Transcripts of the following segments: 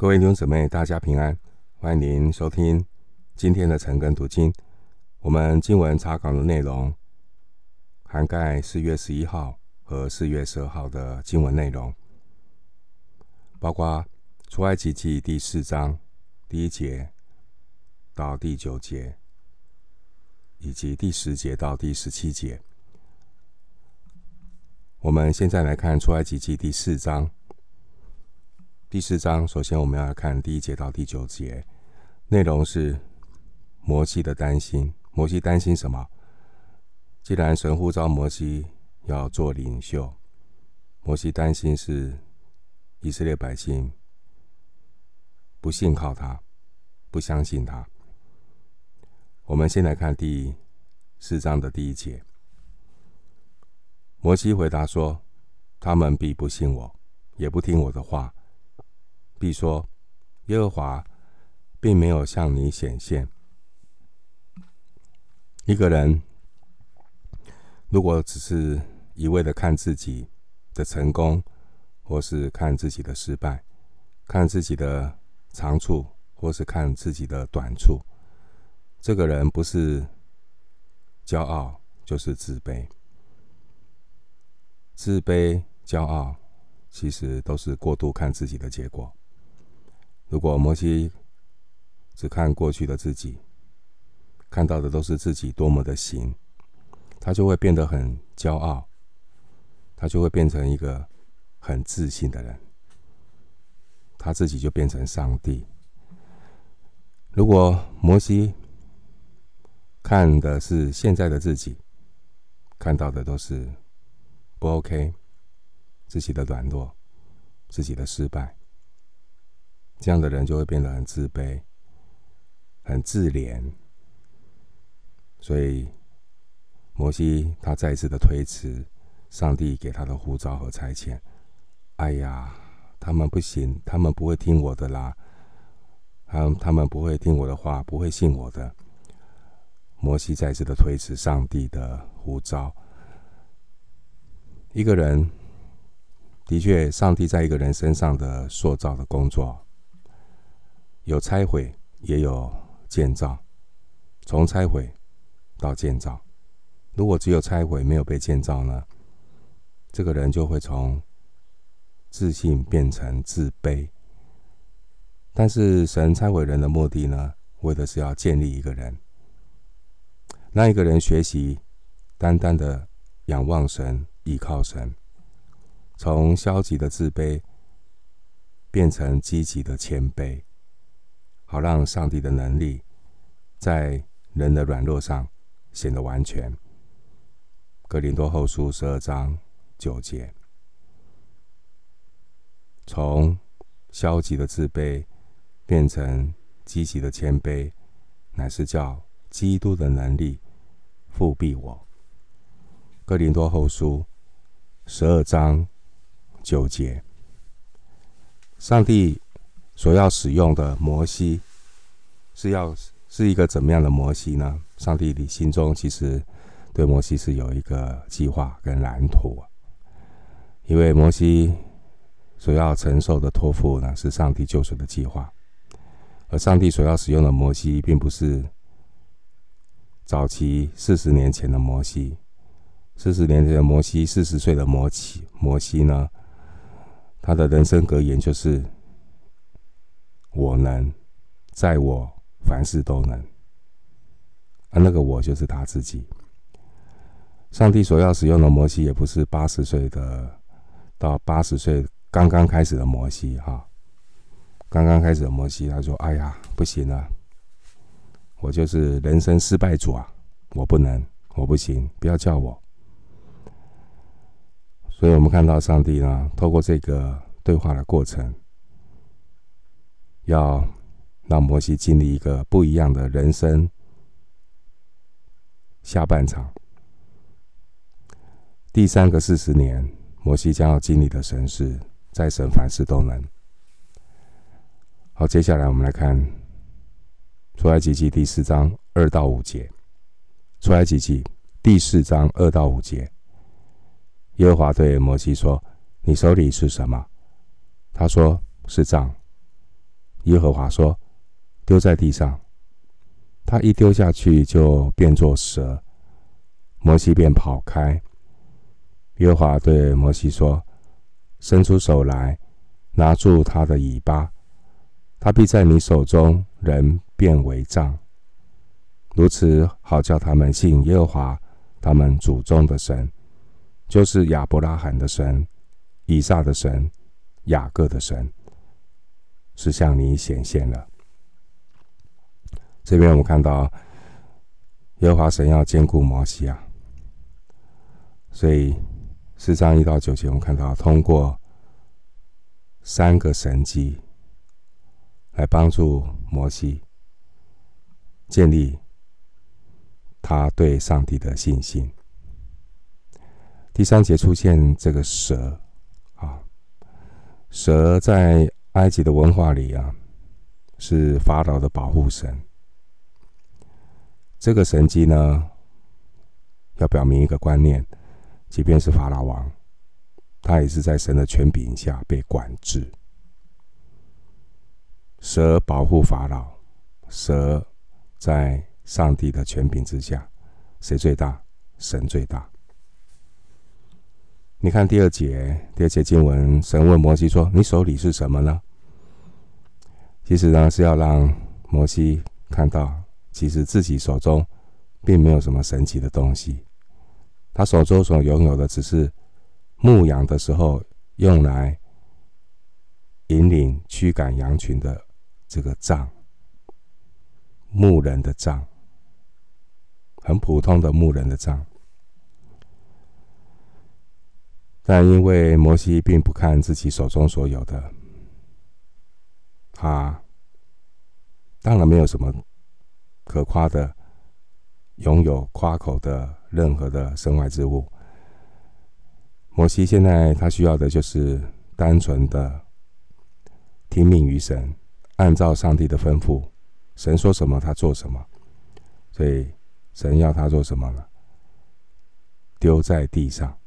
各位弟兄姊妹，大家平安，欢迎您收听今天的晨更读经。我们经文查考的内容涵盖四月十一号和四月十二号的经文内容，包括出埃及记第四章第一节到第九节，以及第十节到第十七节。我们现在来看出埃及记第四章。第四章，首先我们要看第一节到第九节，内容是摩西的担心。摩西担心什么？既然神呼召摩西要做领袖，摩西担心是以色列百姓不信靠他，不相信他。我们先来看第四章的第一节。摩西回答说：“他们必不信我，也不听我的话。”必说：“耶和华并没有向你显现。”一个人如果只是一味的看自己的成功，或是看自己的失败，看自己的长处，或是看自己的短处，这个人不是骄傲，就是自卑。自卑、骄傲，其实都是过度看自己的结果。如果摩西只看过去的自己，看到的都是自己多么的行，他就会变得很骄傲，他就会变成一个很自信的人，他自己就变成上帝。如果摩西看的是现在的自己，看到的都是不 OK，自己的软弱，自己的失败。这样的人就会变得很自卑、很自怜，所以摩西他再一次的推辞上帝给他的呼召和差遣。哎呀，他们不行，他们不会听我的啦，他他们不会听我的话，不会信我的。摩西再次的推辞上帝的呼召。一个人的确，上帝在一个人身上的塑造的工作。有拆毁，也有建造。从拆毁到建造，如果只有拆毁，没有被建造呢？这个人就会从自信变成自卑。但是神拆毁人的目的呢，为的是要建立一个人，让一个人学习单单的仰望神、依靠神，从消极的自卑变成积极的谦卑。好让上帝的能力在人的软弱上显得完全。哥林多后书十二章九节，从消极的自卑变成积极的谦卑，乃是叫基督的能力覆庇我。哥林多后书十二章九节，上帝。所要使用的摩西是要是一个怎么样的摩西呢？上帝你心中其实对摩西是有一个计划跟蓝图，因为摩西所要承受的托付呢，是上帝救赎的计划，而上帝所要使用的摩西，并不是早期四十年前的摩西，四十年前的摩西，四十岁的摩西，摩西呢，他的人生格言就是。我能，在我凡事都能。而那个我就是他自己。上帝所要使用的摩西，也不是八十岁的到八十岁刚刚开始的摩西哈。刚刚开始的摩西，他说：“哎呀，不行啊，我就是人生失败组啊，我不能，我不行，不要叫我。”所以我们看到上帝呢，透过这个对话的过程。要让摩西经历一个不一样的人生下半场，第三个四十年，摩西将要经历的神事，在神凡事都能。好，接下来我们来看出埃及记第四章二到五节。出埃及记第四章二到五节，耶和华对摩西说：“你手里是什么？”他说：“是杖。”耶和华说：“丢在地上。”他一丢下去，就变作蛇。摩西便跑开。耶和华对摩西说：“伸出手来，拿住他的尾巴，他必在你手中，人变为杖。如此，好叫他们信耶和华他们祖宗的神，就是亚伯拉罕的神、以撒的神、雅各的神，是向你显现了。”这边我们看到耶和华神要坚固摩西啊，所以。四章一到九节，我们看到通过三个神迹来帮助摩西建立他对上帝的信心。第三节出现这个蛇啊，蛇在埃及的文化里啊，是法老的保护神。这个神迹呢，要表明一个观念。即便是法老王，他也是在神的权柄下被管制。蛇保护法老，蛇在上帝的权柄之下，谁最大？神最大。你看第二节，第二节经文，神问摩西说：“你手里是什么呢？”其实呢，是要让摩西看到，其实自己手中并没有什么神奇的东西。他手中所拥有的，只是牧羊的时候用来引领、驱赶羊群的这个杖，牧人的杖，很普通的牧人的杖。但因为摩西并不看自己手中所有的，他当然没有什么可夸的，拥有夸口的。任何的身外之物，摩西现在他需要的就是单纯的听命于神，按照上帝的吩咐，神说什么他做什么。所以神要他做什么呢？丢在地上，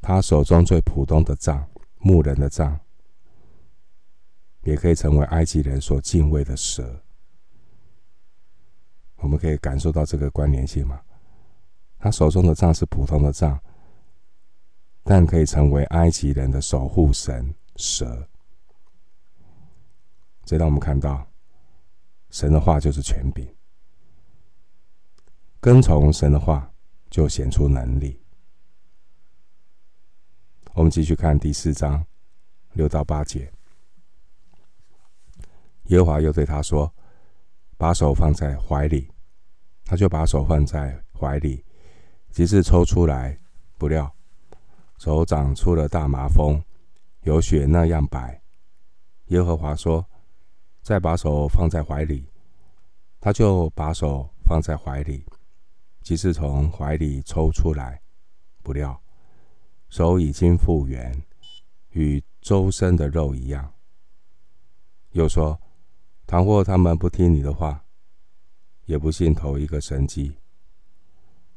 他手中最普通的杖，牧人的杖，也可以成为埃及人所敬畏的蛇。我们可以感受到这个关联性吗？他手中的杖是普通的杖，但可以成为埃及人的守护神蛇。这让我们看到，神的话就是权柄，跟从神的话就显出能力。我们继续看第四章六到八节，耶和华又对他说。把手放在怀里，他就把手放在怀里，即是抽出来，不料手长出了大麻风，有血那样白。耶和华说：“再把手放在怀里。”他就把手放在怀里，即是从怀里抽出来，不料手已经复原，与周身的肉一样。又说。倘若他们不听你的话，也不信头一个神迹，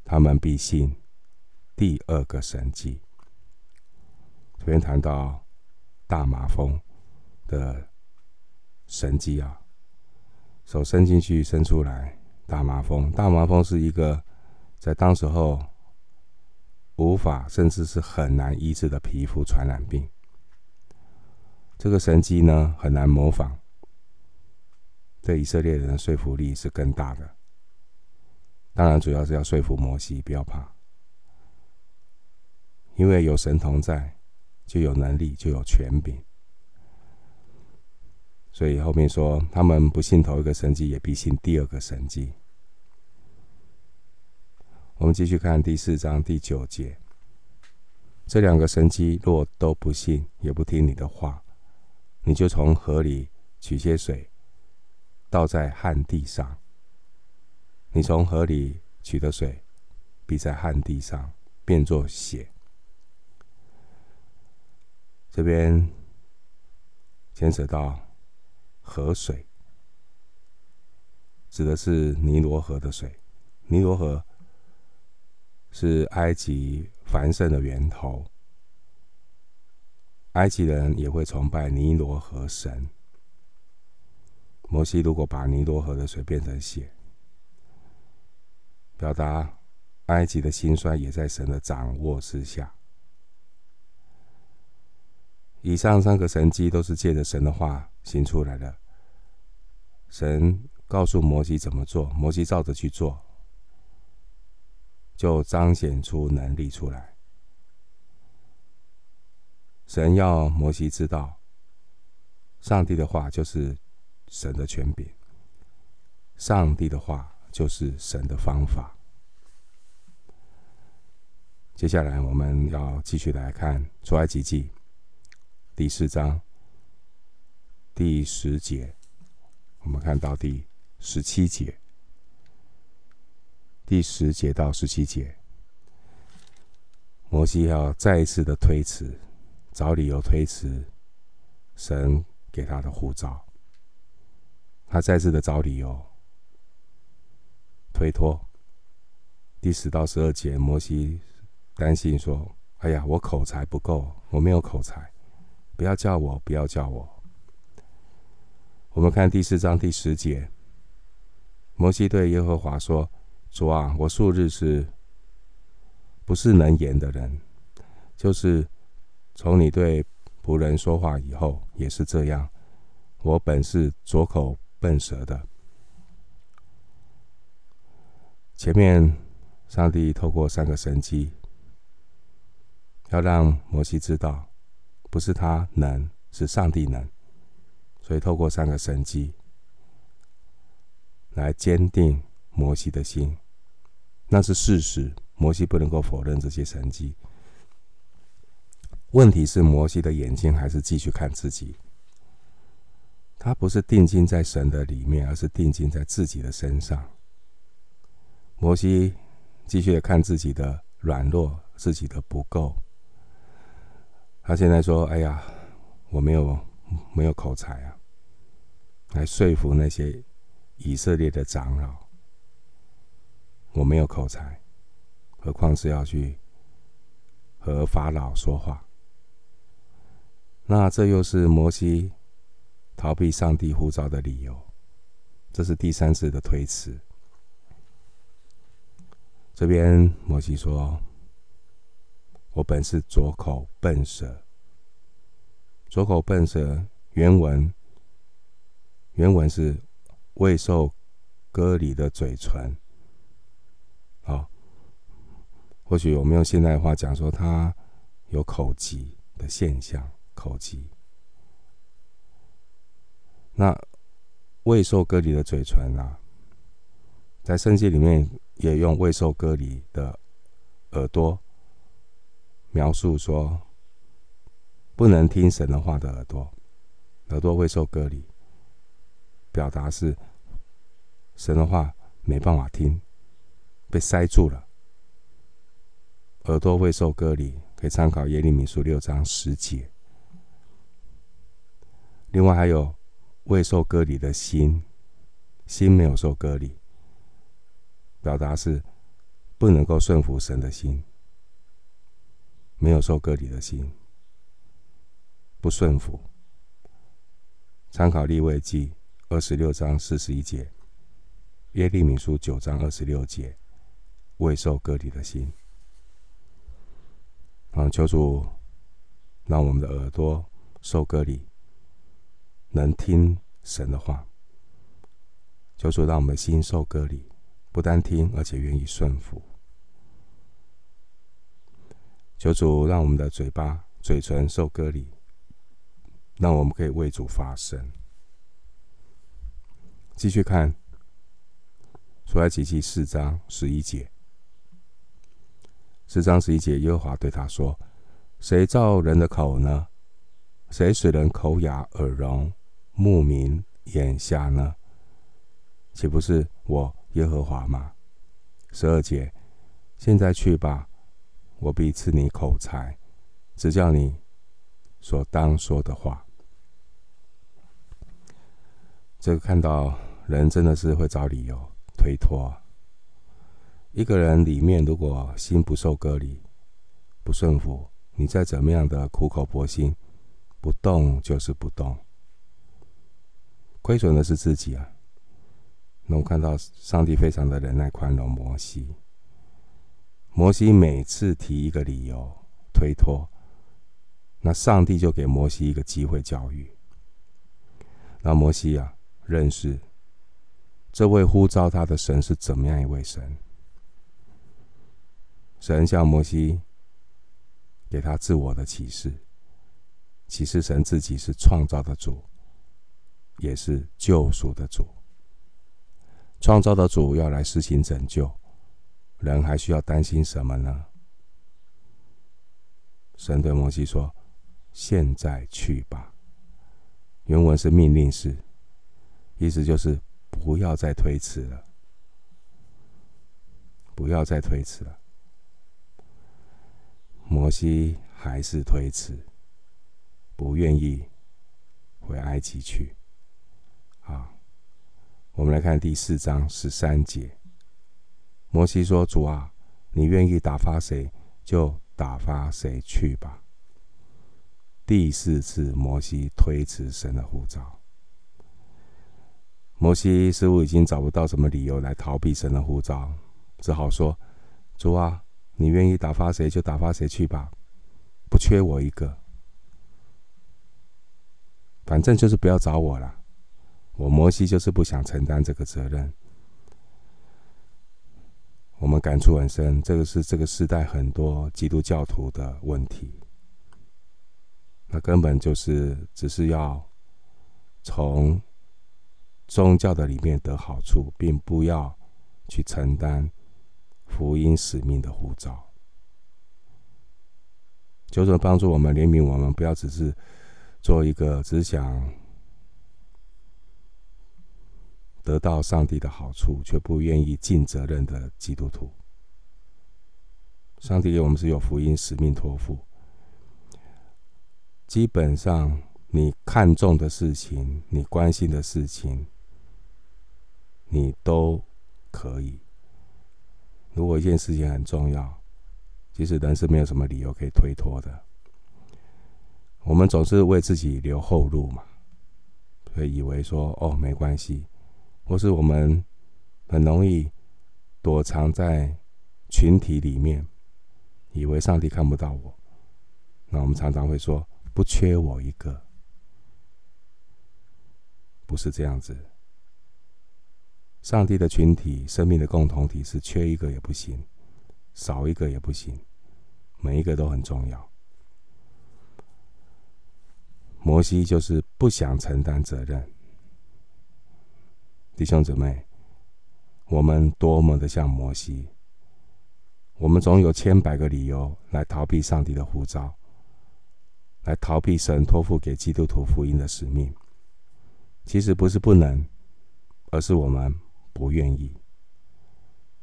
他们必信第二个神迹。这边谈到大麻风的神迹啊，手伸进去，伸出来，大麻风。大麻风是一个在当时候无法，甚至是很难医治的皮肤传染病。这个神迹呢，很难模仿。对以色列人的说服力是更大的。当然，主要是要说服摩西不要怕，因为有神同在，就有能力，就有权柄。所以后面说，他们不信头一个神迹，也必信第二个神迹。我们继续看第四章第九节，这两个神迹若都不信，也不听你的话，你就从河里取些水。倒在旱地上，你从河里取的水，必在旱地上变作血。这边牵扯到河水，指的是尼罗河的水。尼罗河是埃及繁盛的源头，埃及人也会崇拜尼罗河神。摩西如果把尼罗河的水变成血，表达埃及的兴衰也在神的掌握之下。以上三个神迹都是借着神的话行出来的。神告诉摩西怎么做，摩西照着去做，就彰显出能力出来。神要摩西知道，上帝的话就是神的权柄，上帝的话就是神的方法。接下来我们要继续来看出埃及记。第四章第十节，我们看到第十七节，第十节到十七节，摩西要再一次的推辞，找理由推辞神给他的护照，他再次的找理由推脱。第十到十二节，摩西担心说：“哎呀，我口才不够，我没有口才。”不要叫我，不要叫我。我们看第四章第十节，摩西对耶和华说：“主啊，我素日是不是能言的人？就是从你对仆人说话以后，也是这样。我本是拙口笨蛇的。”前面上帝透过三个神迹，要让摩西知道。不是他能，是上帝能，所以透过三个神迹来坚定摩西的心，那是事实。摩西不能够否认这些神迹。问题是摩西的眼睛还是继续看自己，他不是定睛在神的里面，而是定睛在自己的身上。摩西继续的看自己的软弱，自己的不够。他现在说：“哎呀，我没有没有口才啊，来说服那些以色列的长老。我没有口才，何况是要去和法老说话。那这又是摩西逃避上帝呼召的理由。这是第三次的推辞。这边摩西说。”我本是拙口笨舌，拙口笨舌原文原文是未受割礼的嘴唇。好，或许我们用现代话讲说，他有口疾的现象，口疾。那未受割礼的嘴唇啊，在圣经里面也用未受割礼的耳朵。描述说，不能听神的话的耳朵，耳朵未受割礼，表达是神的话没办法听，被塞住了。耳朵未受割礼，可以参考耶利米书六章十节。另外还有未受割礼的心，心没有受割礼，表达是不能够顺服神的心。没有受割礼的心，不顺服。参考利未记二十六章四十一节，耶利米书九章二十六节，未受割礼的心。啊，求主让我们的耳朵受割礼，能听神的话。求主让我们心受割礼，不但听，而且愿意顺服。求主让我们的嘴巴、嘴唇受割礼，让我们可以为主发声。继续看，出埃及记四章十一节。四章十一节，耶和华对他说：“谁造人的口呢？谁使人口哑、耳聋、目明、眼瞎呢？岂不是我耶和华吗？”十二节，现在去吧。我必赐你口才，指教你所当说的话。这个看到人真的是会找理由推脱。一个人里面如果心不受割礼，不顺服，你再怎么样的苦口婆心，不动就是不动，亏损的是自己啊。那我看到上帝非常的忍耐宽容摩西，摩西每次提一个理由推脱，那上帝就给摩西一个机会教育，让摩西啊认识这位呼召他的神是怎么样一位神。神向摩西给他自我的启示，启示神自己是创造的主，也是救赎的主。创造的主要来实行拯救，人还需要担心什么呢？神对摩西说：“现在去吧。”原文是命令式，意思就是不要再推辞了，不要再推辞了。摩西还是推辞，不愿意回埃及去。我们来看第四章十三节。摩西说：“主啊，你愿意打发谁，就打发谁去吧。”第四次，摩西推辞神的呼召。摩西似乎已经找不到什么理由来逃避神的呼召，只好说：“主啊。”你愿意打发谁就打发谁去吧，不缺我一个。反正就是不要找我了。我摩西就是不想承担这个责任。我们感触很深，这个是这个时代很多基督教徒的问题。那根本就是只是要从宗教的里面得好处，并不要去承担。福音使命的呼召，求主帮助我们，怜悯我们，不要只是做一个只想得到上帝的好处，却不愿意尽责任的基督徒。上帝给我们是有福音使命托付，基本上你看重的事情，你关心的事情，你都可以。如果一件事情很重要，其实人是没有什么理由可以推脱的。我们总是为自己留后路嘛，会以为说哦没关系，或是我们很容易躲藏在群体里面，以为上帝看不到我。那我们常常会说不缺我一个，不是这样子。上帝的群体，生命的共同体是缺一个也不行，少一个也不行，每一个都很重要。摩西就是不想承担责任。弟兄姊妹，我们多么的像摩西，我们总有千百个理由来逃避上帝的呼召，来逃避神托付给基督徒福音的使命。其实不是不能，而是我们。不愿意。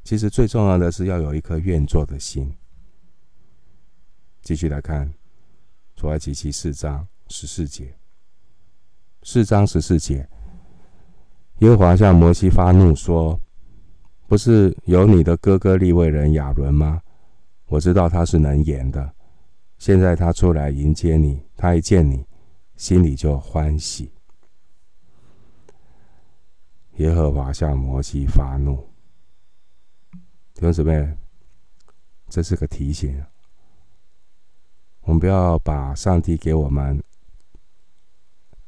其实最重要的是要有一颗愿做的心。继续来看，出埃及记四章十四节。四章十四节，耶和华向摩西发怒说：“不是有你的哥哥利未人亚伦吗？我知道他是能言的。现在他出来迎接你，他一见你，心里就欢喜。”耶和华向摩西发怒，弟兄姊妹，这是个提醒。我们不要把上帝给我们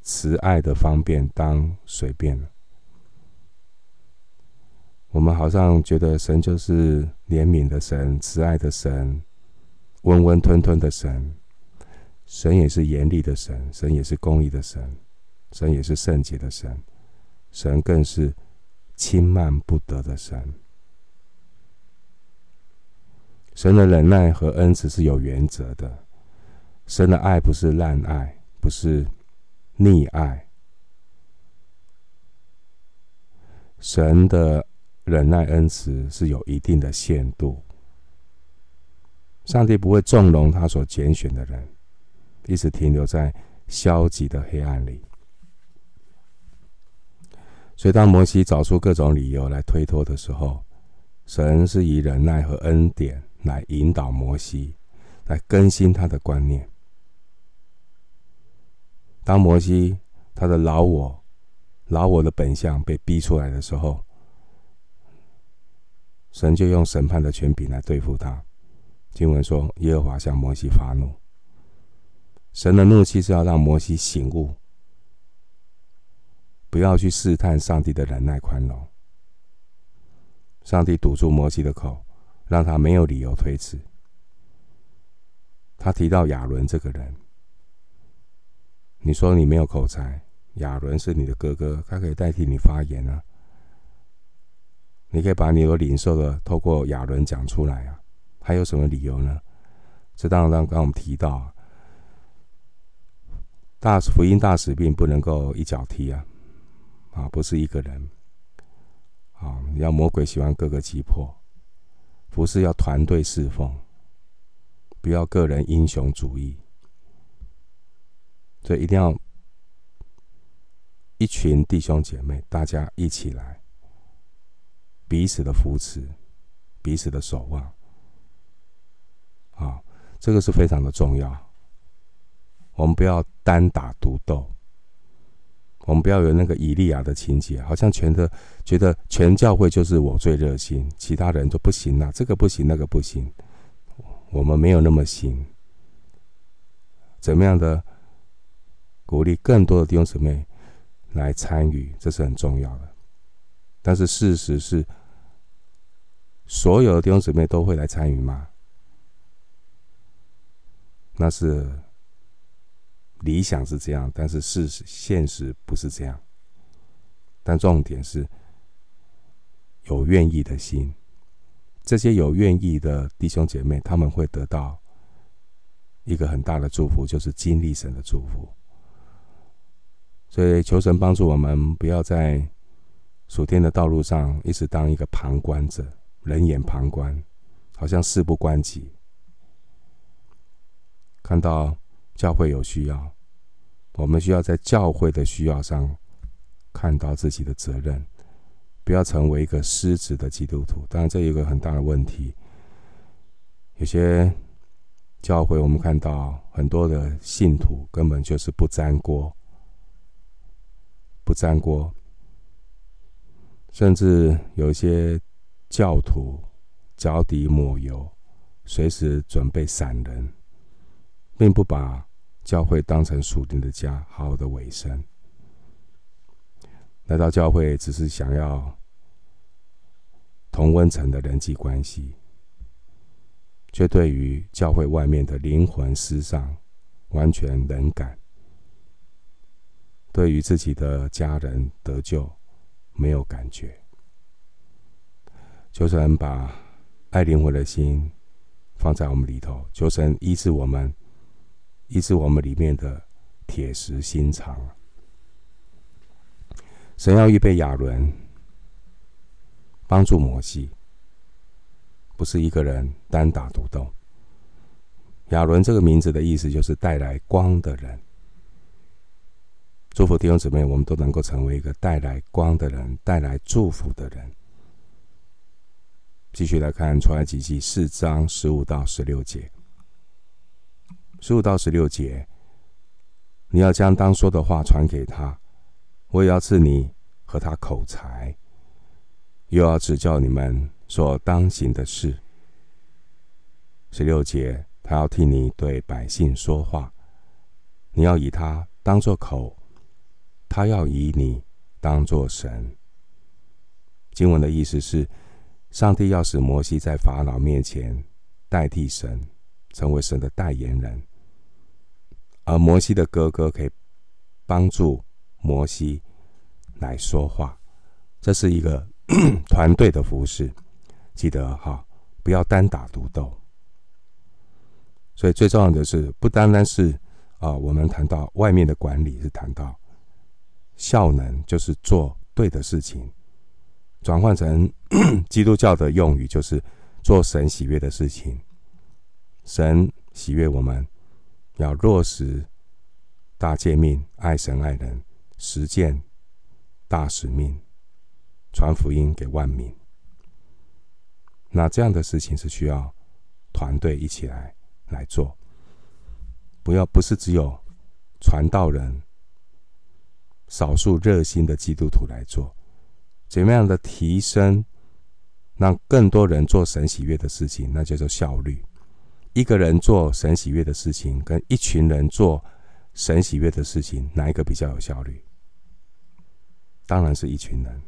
慈爱的方便当随便。我们好像觉得神就是怜悯的神、慈爱的神、温温吞吞的神。神也是严厉的神，神也是公义的神，神也是圣洁的神。神更是轻慢不得的神。神的忍耐和恩慈是有原则的。神的爱不是滥爱，不是溺爱。神的忍耐恩慈是有一定的限度。上帝不会纵容他所拣选的人，一直停留在消极的黑暗里。所以，当摩西找出各种理由来推脱的时候，神是以忍耐和恩典来引导摩西，来更新他的观念。当摩西他的老我、老我的本相被逼出来的时候，神就用审判的权柄来对付他。经文说，耶和华向摩西发怒。神的怒气是要让摩西醒悟，不要去试探上帝的忍耐宽容。上帝堵住摩西的口，让他没有理由推辞。他提到亚伦这个人，你说你没有口才，亚伦是你的哥哥，他可以代替你发言啊。你可以把你所领受的透过亚伦讲出来啊。还有什么理由呢？这当然，刚刚我们提到，大福音大使命不能够一脚踢啊，啊，不是一个人，啊，你要魔鬼喜欢各个击破，不是要团队侍奉。不要个人英雄主义，所以一定要一群弟兄姐妹，大家一起来，彼此的扶持，彼此的守望，啊，这个是非常的重要。我们不要单打独斗，我们不要有那个以利亚的情节，好像全的觉得全教会就是我最热心，其他人就不行了，这个不行，那个不行。我们没有那么行，怎么样的鼓励更多的弟兄姊妹来参与，这是很重要的。但是事实是，所有的弟兄姊妹都会来参与吗？那是理想是这样，但是事实现实不是这样。但重点是有愿意的心。这些有愿意的弟兄姐妹，他们会得到一个很大的祝福，就是经历神的祝福。所以求神帮助我们，不要在属天的道路上一直当一个旁观者，冷眼旁观，好像事不关己。看到教会有需要，我们需要在教会的需要上看到自己的责任。不要成为一个失职的基督徒，当然这有一个很大的问题。有些教会，我们看到很多的信徒根本就是不沾锅，不沾锅，甚至有一些教徒脚底抹油，随时准备闪人，并不把教会当成属灵的家，好好的维生。来到教会只是想要。同温层的人际关系，却对于教会外面的灵魂失丧完全冷感；对于自己的家人得救没有感觉。求神把爱灵魂的心放在我们里头，求神医治我们，医治我们里面的铁石心肠。神要预备亚伦。帮助摩西，不是一个人单打独斗。亚伦这个名字的意思就是带来光的人。祝福弟兄姊妹，我们都能够成为一个带来光的人，带来祝福的人。继续来看出埃及记四章十五到十六节。十五到十六节，你要将当说的话传给他，我也要赐你和他口才。又要指教你们所当行的事。十六节，他要替你对百姓说话，你要以他当作口，他要以你当作神。经文的意思是，上帝要使摩西在法老面前代替神，成为神的代言人，而摩西的哥哥可以帮助摩西来说话。这是一个。团队的服侍，记得哈，不要单打独斗。所以最重要的是，不单单是啊，我们谈到外面的管理，是谈到效能，就是做对的事情。转换成 基督教的用语，就是做神喜悦的事情。神喜悦我们要落实大诫命，爱神爱人，实践大使命。传福音给万民，那这样的事情是需要团队一起来来做，不要不是只有传道人少数热心的基督徒来做，怎么样的提升，让更多人做神喜悦的事情，那叫做效率。一个人做神喜悦的事情，跟一群人做神喜悦的事情，哪一个比较有效率？当然是一群人。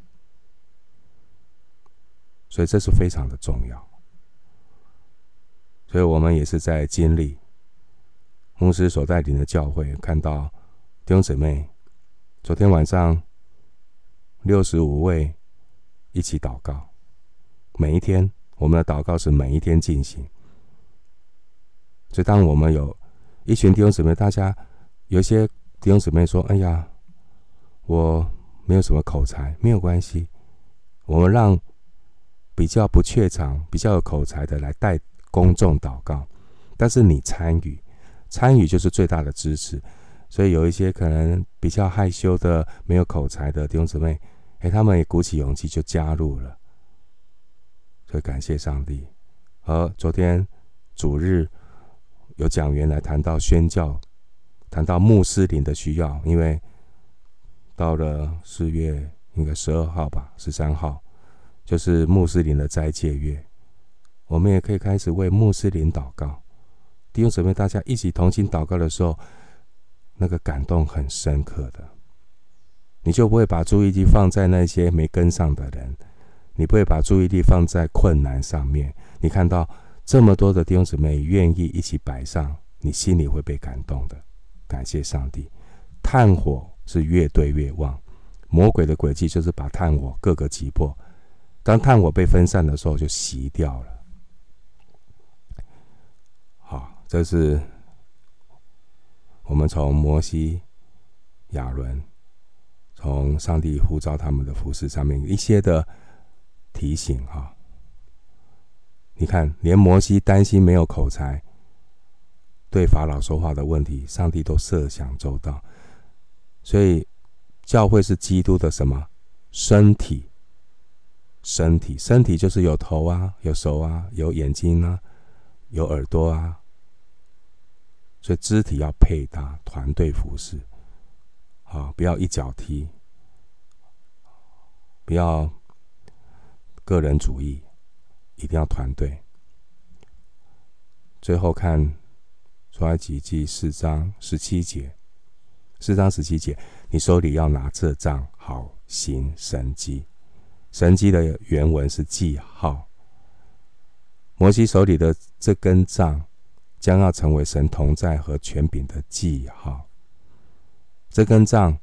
所以这是非常的重要。所以我们也是在经历牧师所带领的教会，看到弟兄姊妹。昨天晚上，六十五位一起祷告。每一天，我们的祷告是每一天进行。所以，当我们有一群弟兄姊妹，大家有些弟兄姊妹说：“哎呀，我没有什么口才，没有关系。我们让比较不怯场、比较有口才的来带公众祷告。但是你参与，参与就是最大的支持。”所以有一些可能比较害羞的、没有口才的弟兄姊妹，哎，他们也鼓起勇气就加入了。所以感谢上帝。而昨天主日有讲员来谈到宣教，谈到穆斯林的需要，因为到了四月应该十二号吧，十三号就是穆斯林的斋戒月，我们也可以开始为穆斯林祷告。弟兄姊妹，大家一起同心祷告的时候。那个感动很深刻的，你就不会把注意力放在那些没跟上的人，你不会把注意力放在困难上面。你看到这么多的弟兄姊妹愿意一起摆上，你心里会被感动的。感谢上帝，炭火是越堆越旺，魔鬼的诡计就是把炭火各个击破。当炭火被分散的时候，就熄掉了。好，这是。我们从摩西、亚伦，从上帝呼召他们的服饰上面一些的提醒哈。你看，连摩西担心没有口才，对法老说话的问题，上帝都设想周到。所以，教会是基督的什么身体？身体，身体就是有头啊，有手啊，有眼睛啊，有耳朵啊。所以肢体要配搭，团队服饰，啊，不要一脚踢，不要个人主义，一定要团队。最后看出埃及记四章十七节，四章十七节，你手里要拿这杖，好行神迹。神迹的原文是记号。摩西手里的这根杖。将要成为神同在和权柄的记号。这根杖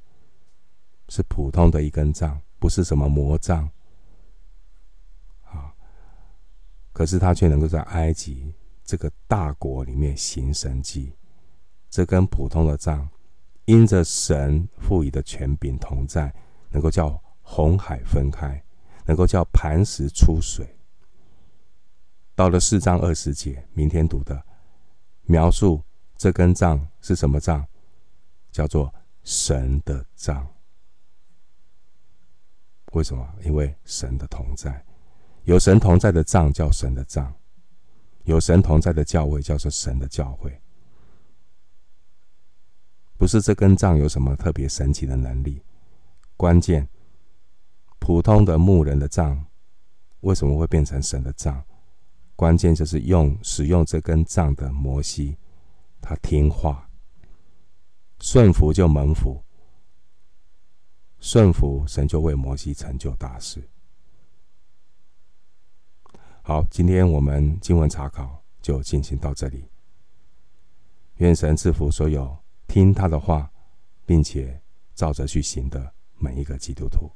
是普通的一根杖，不是什么魔杖。啊，可是他却能够在埃及这个大国里面行神迹。这根普通的杖，因着神赋予的权柄同在，能够叫红海分开，能够叫磐石出水。到了四章二十节，明天读的。描述这根杖是什么杖？叫做神的杖。为什么？因为神的同在，有神同在的杖叫神的杖，有神同在的教会叫做神的教会。不是这根杖有什么特别神奇的能力，关键，普通的牧人的杖为什么会变成神的杖？关键就是用使用这根杖的摩西，他听话，顺服就蒙福，顺服神就为摩西成就大事。好，今天我们经文查考就进行到这里。愿神赐福所有听他的话，并且照着去行的每一个基督徒。